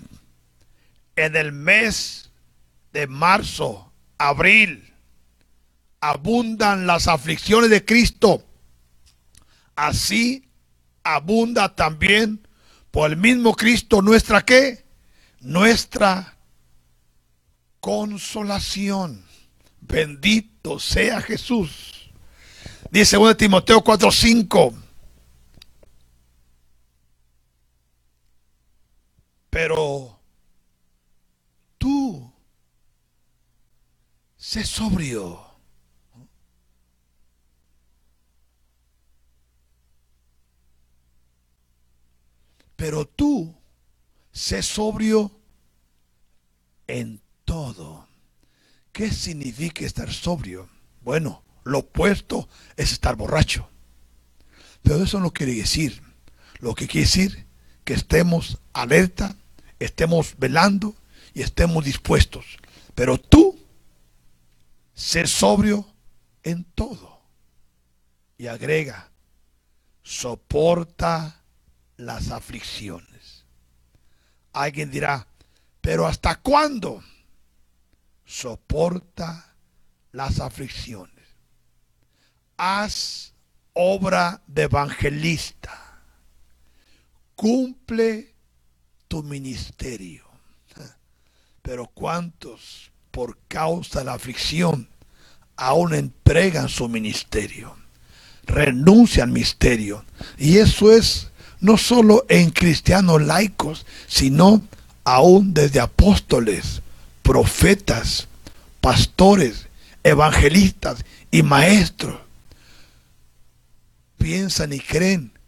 en el mes de marzo, abril, abundan las aflicciones de Cristo, así abunda también por el mismo Cristo nuestra qué? Nuestra consolación. Bendito sea Jesús. Dice 1 Timoteo 4:5. Pero tú sé sobrio. Pero tú sé sobrio en todo. ¿Qué significa estar sobrio? Bueno, lo opuesto es estar borracho. Pero eso no quiere decir. Lo que quiere decir que estemos alerta, estemos velando y estemos dispuestos. Pero tú, ser sobrio en todo. Y agrega, soporta las aflicciones. Alguien dirá, pero ¿hasta cuándo? Soporta las aflicciones. Haz obra de evangelista. Cumple tu ministerio. Pero ¿cuántos por causa de la aflicción aún entregan su ministerio? Renuncian al misterio. Y eso es no solo en cristianos laicos, sino aún desde apóstoles, profetas, pastores, evangelistas y maestros. Piensan y creen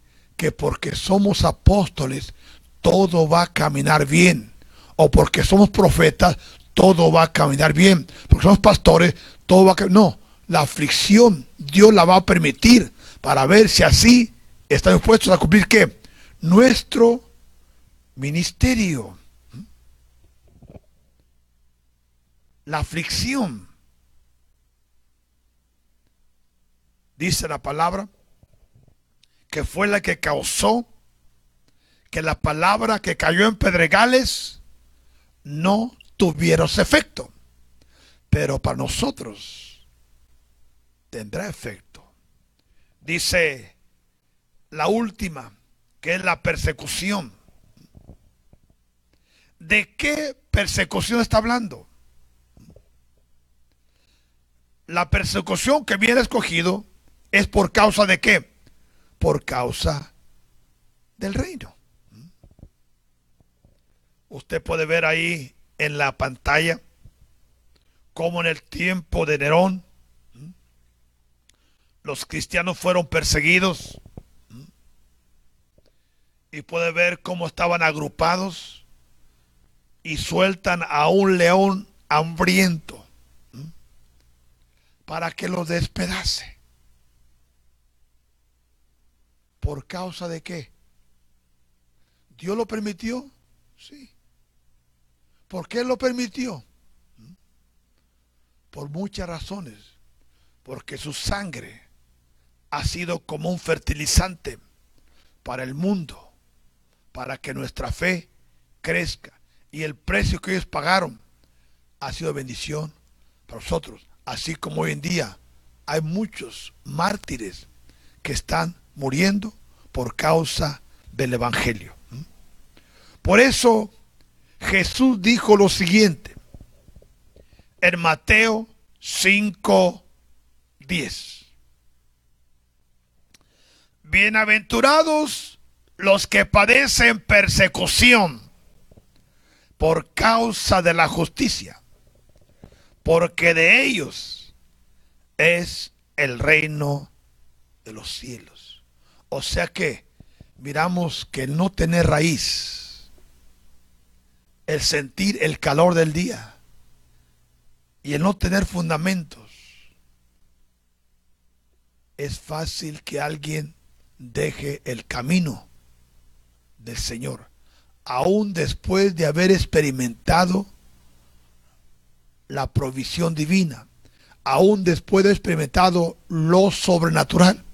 que porque somos apóstoles todo va a caminar bien. O porque somos profetas todo va a caminar bien. Porque somos pastores todo va a caminar. No, la aflicción Dios la va a permitir para ver si así están dispuestos a cumplir qué? Nuestro ministerio. la aflicción. Dice la palabra que fue la que causó que la palabra que cayó en pedregales no tuviera efecto. Pero para nosotros tendrá efecto. Dice la última, que es la persecución. ¿De qué persecución está hablando? la persecución que viene escogido es por causa de qué? Por causa del reino. Usted puede ver ahí en la pantalla cómo en el tiempo de Nerón los cristianos fueron perseguidos y puede ver cómo estaban agrupados y sueltan a un león hambriento para que lo despedace. ¿Por causa de qué? ¿Dios lo permitió? Sí. ¿Por qué lo permitió? Por muchas razones. Porque su sangre ha sido como un fertilizante para el mundo, para que nuestra fe crezca. Y el precio que ellos pagaron ha sido bendición para nosotros. Así como hoy en día hay muchos mártires que están muriendo por causa del Evangelio. Por eso Jesús dijo lo siguiente en Mateo 5, 10. Bienaventurados los que padecen persecución por causa de la justicia porque de ellos es el reino de los cielos. O sea que miramos que el no tener raíz, el sentir el calor del día y el no tener fundamentos, es fácil que alguien deje el camino del Señor, aún después de haber experimentado la provisión divina, aún después de haber experimentado lo sobrenatural.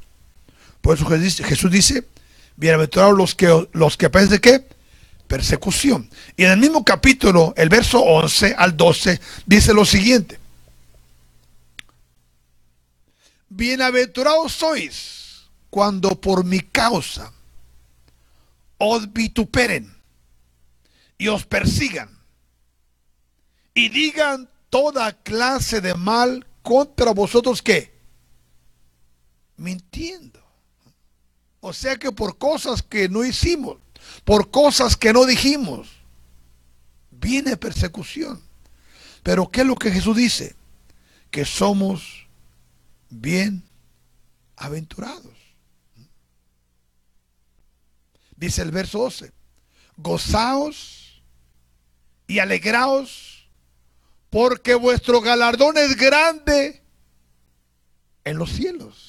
Por eso Jesús dice, bienaventurados los que, los que qué? Persecución. Y en el mismo capítulo, el verso 11 al 12, dice lo siguiente. Bienaventurados sois cuando por mi causa os vituperen y os persigan y digan toda clase de mal contra vosotros que mintiendo. O sea que por cosas que no hicimos, por cosas que no dijimos, viene persecución. Pero ¿qué es lo que Jesús dice? Que somos bien aventurados. Dice el verso 12, gozaos y alegraos porque vuestro galardón es grande en los cielos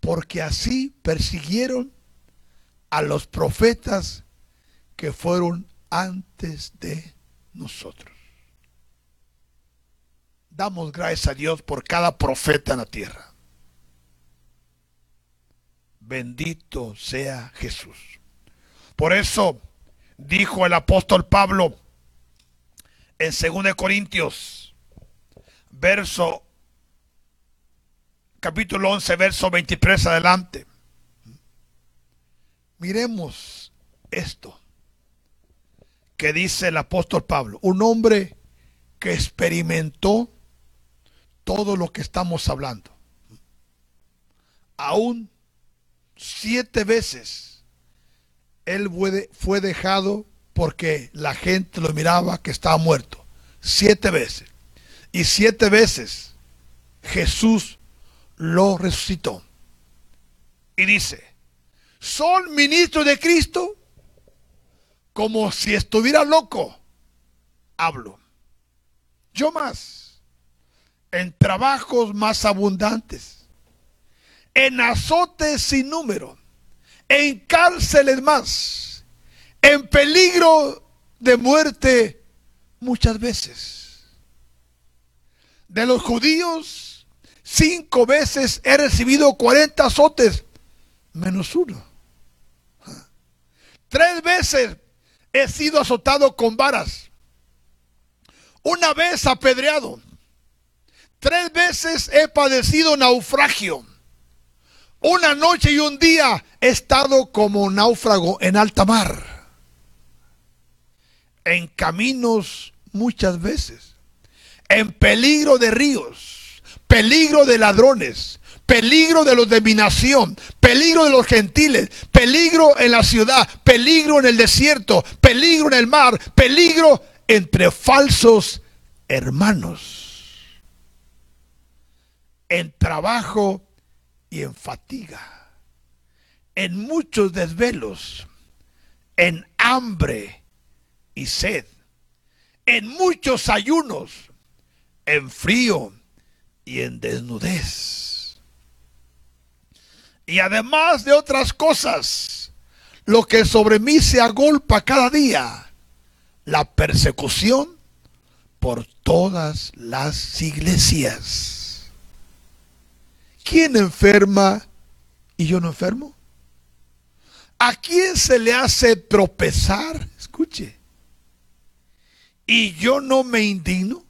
porque así persiguieron a los profetas que fueron antes de nosotros. Damos gracias a Dios por cada profeta en la tierra. Bendito sea Jesús. Por eso dijo el apóstol Pablo en 2 Corintios, verso capítulo 11, verso 23 adelante. Miremos esto que dice el apóstol Pablo, un hombre que experimentó todo lo que estamos hablando. Aún siete veces él fue dejado porque la gente lo miraba que estaba muerto. Siete veces. Y siete veces Jesús lo resucitó. Y dice, son ministros de Cristo como si estuviera loco. Hablo. Yo más, en trabajos más abundantes, en azotes sin número, en cárceles más, en peligro de muerte muchas veces. De los judíos Cinco veces he recibido 40 azotes, menos uno. Tres veces he sido azotado con varas. Una vez apedreado. Tres veces he padecido naufragio. Una noche y un día he estado como náufrago en alta mar. En caminos muchas veces. En peligro de ríos peligro de ladrones, peligro de los de mi nación, peligro de los gentiles, peligro en la ciudad, peligro en el desierto, peligro en el mar, peligro entre falsos hermanos, en trabajo y en fatiga, en muchos desvelos, en hambre y sed, en muchos ayunos, en frío y en desnudez. Y además de otras cosas, lo que sobre mí se agolpa cada día, la persecución por todas las iglesias. ¿Quién enferma y yo no enfermo? ¿A quién se le hace tropezar? Escuche. ¿Y yo no me indigno?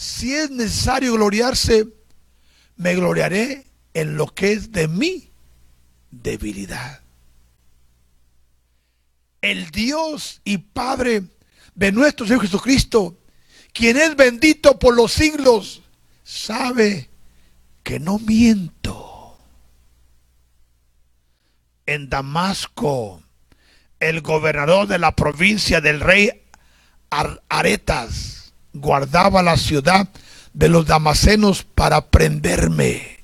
Si es necesario gloriarse, me gloriaré en lo que es de mi debilidad. El Dios y Padre de nuestro Señor Jesucristo, quien es bendito por los siglos, sabe que no miento. En Damasco, el gobernador de la provincia del rey Aretas, guardaba la ciudad de los damasenos para prenderme.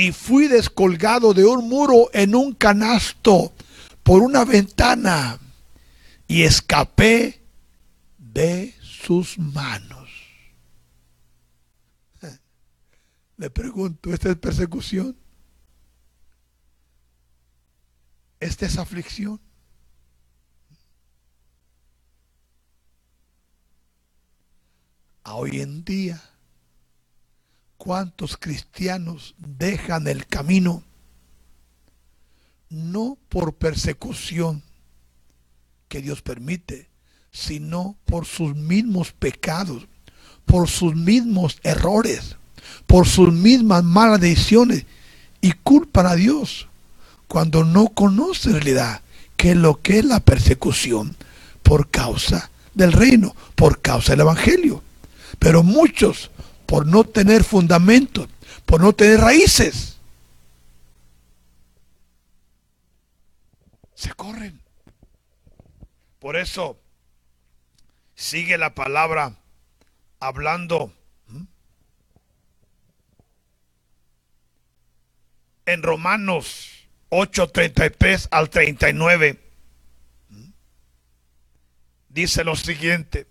y fui descolgado de un muro en un canasto por una ventana y escapé de sus manos. Le pregunto, ¿esta es persecución? ¿Esta es aflicción? Hoy en día ¿Cuántos cristianos dejan el camino no por persecución que Dios permite, sino por sus mismos pecados, por sus mismos errores, por sus mismas malas decisiones y culpan a Dios cuando no conocen en realidad qué es lo que es la persecución por causa del reino, por causa del evangelio. Pero muchos por no tener fundamento, por no tener raíces. Se corren. Por eso sigue la palabra hablando en Romanos 8:33 al 39. Dice lo siguiente.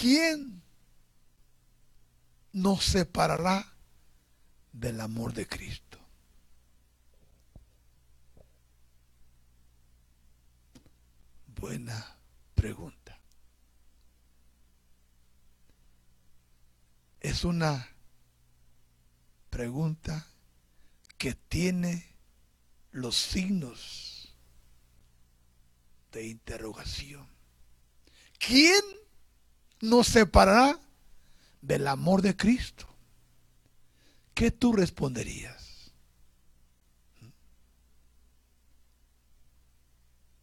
¿Quién nos separará del amor de Cristo? Buena pregunta. Es una pregunta que tiene los signos de interrogación. ¿Quién nos separará del amor de Cristo. ¿Qué tú responderías?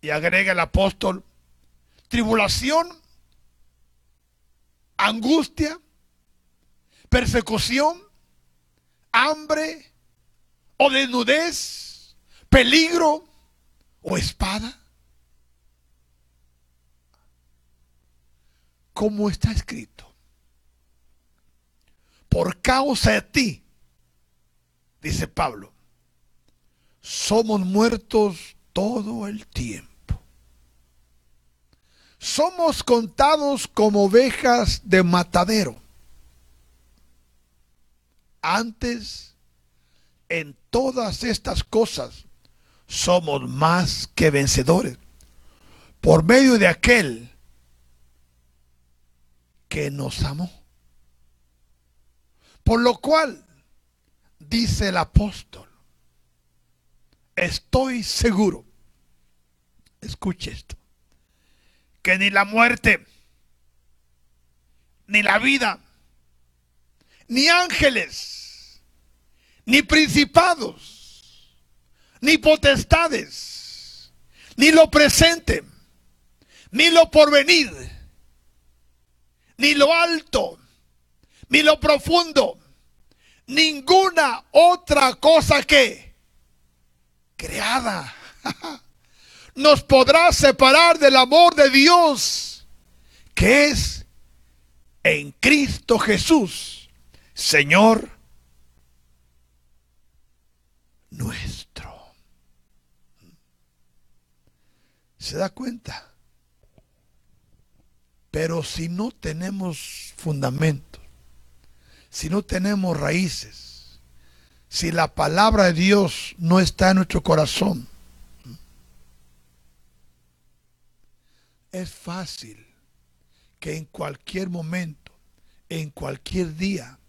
Y agrega el apóstol, tribulación, angustia, persecución, hambre o desnudez, peligro o espada. Como está escrito. Por causa de ti, dice Pablo, somos muertos todo el tiempo. Somos contados como ovejas de matadero. Antes, en todas estas cosas, somos más que vencedores. Por medio de aquel que nos amó. Por lo cual, dice el apóstol, estoy seguro, escuche esto, que ni la muerte, ni la vida, ni ángeles, ni principados, ni potestades, ni lo presente, ni lo porvenir, ni lo alto, ni lo profundo, ninguna otra cosa que creada nos podrá separar del amor de Dios que es en Cristo Jesús, Señor nuestro. ¿Se da cuenta? Pero si no tenemos fundamentos, si no tenemos raíces, si la palabra de Dios no está en nuestro corazón, es fácil que en cualquier momento, en cualquier día,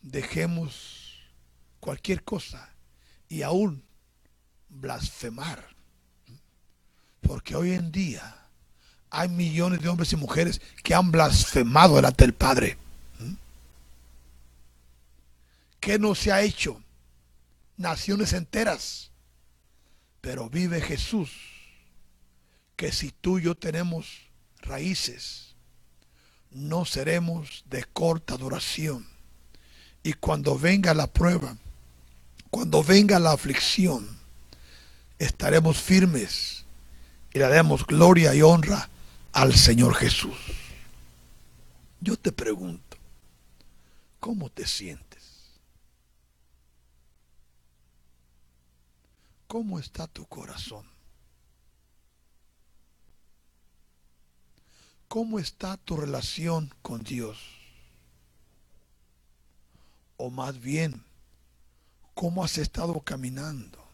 dejemos cualquier cosa y aún blasfemar. Porque hoy en día hay millones de hombres y mujeres que han blasfemado delante del Padre. ¿Mm? ¿Qué no se ha hecho? Naciones enteras. Pero vive Jesús, que si tú y yo tenemos raíces, no seremos de corta duración. Y cuando venga la prueba, cuando venga la aflicción, estaremos firmes y le daremos gloria y honra al Señor Jesús. Yo te pregunto, ¿cómo te sientes? ¿Cómo está tu corazón? ¿Cómo está tu relación con Dios? O más bien, ¿cómo has estado caminando?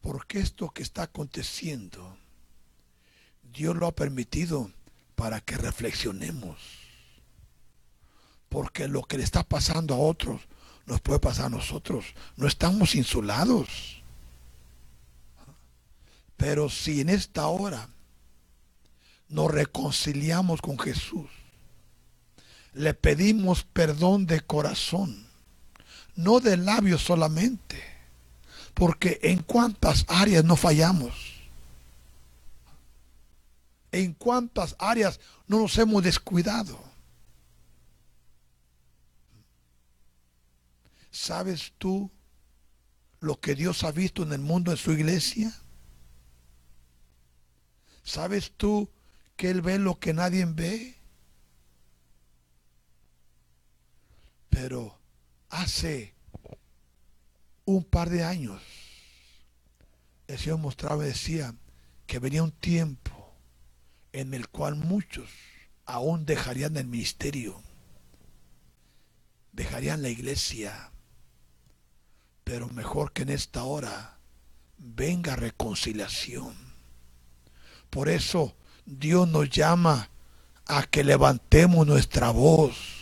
Porque esto que está aconteciendo, Dios lo ha permitido para que reflexionemos. Porque lo que le está pasando a otros nos puede pasar a nosotros. No estamos insulados. Pero si en esta hora nos reconciliamos con Jesús, le pedimos perdón de corazón, no de labios solamente, porque en cuántas áreas no fallamos, en cuántas áreas no nos hemos descuidado. ¿Sabes tú lo que Dios ha visto en el mundo en su iglesia? ¿Sabes tú que Él ve lo que nadie ve? Pero hace un par de años el Señor mostraba y decía que venía un tiempo en el cual muchos aún dejarían el ministerio, dejarían la iglesia, pero mejor que en esta hora venga reconciliación. Por eso Dios nos llama a que levantemos nuestra voz.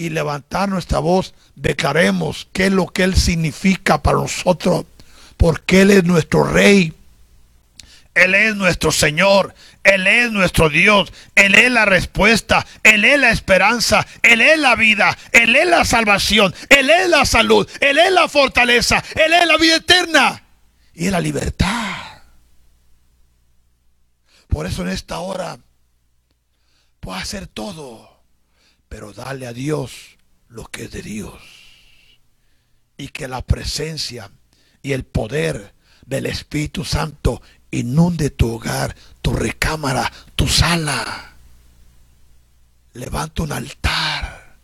Y levantar nuestra voz, declaremos qué es lo que Él significa para nosotros, porque Él es nuestro Rey, Él es nuestro Señor, Él es nuestro Dios, Él es la respuesta, Él es la esperanza, Él es la vida, Él es la salvación, Él es la salud, Él es la fortaleza, Él es la vida eterna y la libertad. Por eso en esta hora puedo hacer todo, pero dale a Dios lo que es de Dios. Y que la presencia y el poder del Espíritu Santo inunde tu hogar, tu recámara, tu sala. Levanta un altar.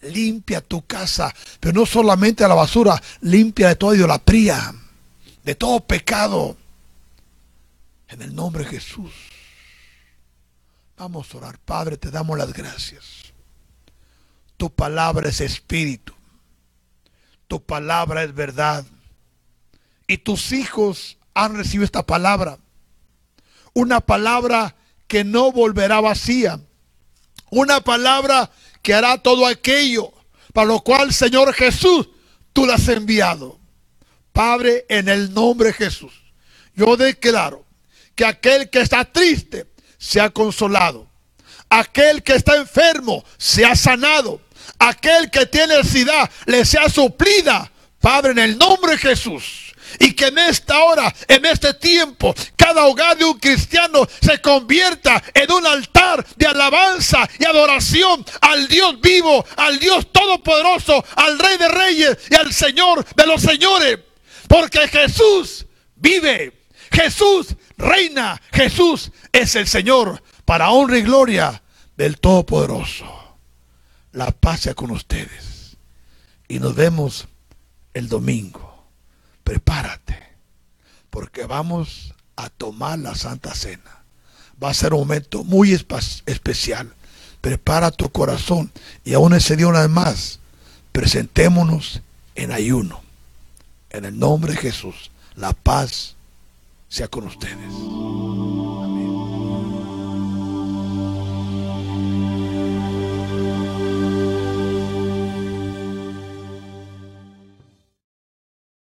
Limpia tu casa, pero no solamente la basura, limpia de toda idolatría, de todo pecado en el nombre de Jesús. Vamos a orar. Padre, te damos las gracias. Tu palabra es espíritu. Tu palabra es verdad. Y tus hijos han recibido esta palabra. Una palabra que no volverá vacía. Una palabra que hará todo aquello para lo cual, Señor Jesús, tú la has enviado. Padre, en el nombre de Jesús, yo declaro que aquel que está triste sea consolado. Aquel que está enfermo sea sanado. Aquel que tiene necesidad le sea suplida. Padre, en el nombre de Jesús. Y que en esta hora, en este tiempo, cada hogar de un cristiano se convierta en un altar de alabanza y adoración al Dios vivo, al Dios todopoderoso, al Rey de Reyes y al Señor de los Señores. Porque Jesús vive. Jesús reina. Jesús es el Señor para honra y gloria del Todopoderoso. La paz sea con ustedes. Y nos vemos el domingo. Prepárate, porque vamos a tomar la Santa Cena. Va a ser un momento muy especial. Prepara tu corazón y aún ese día una vez más, presentémonos en ayuno. En el nombre de Jesús, la paz sea con ustedes.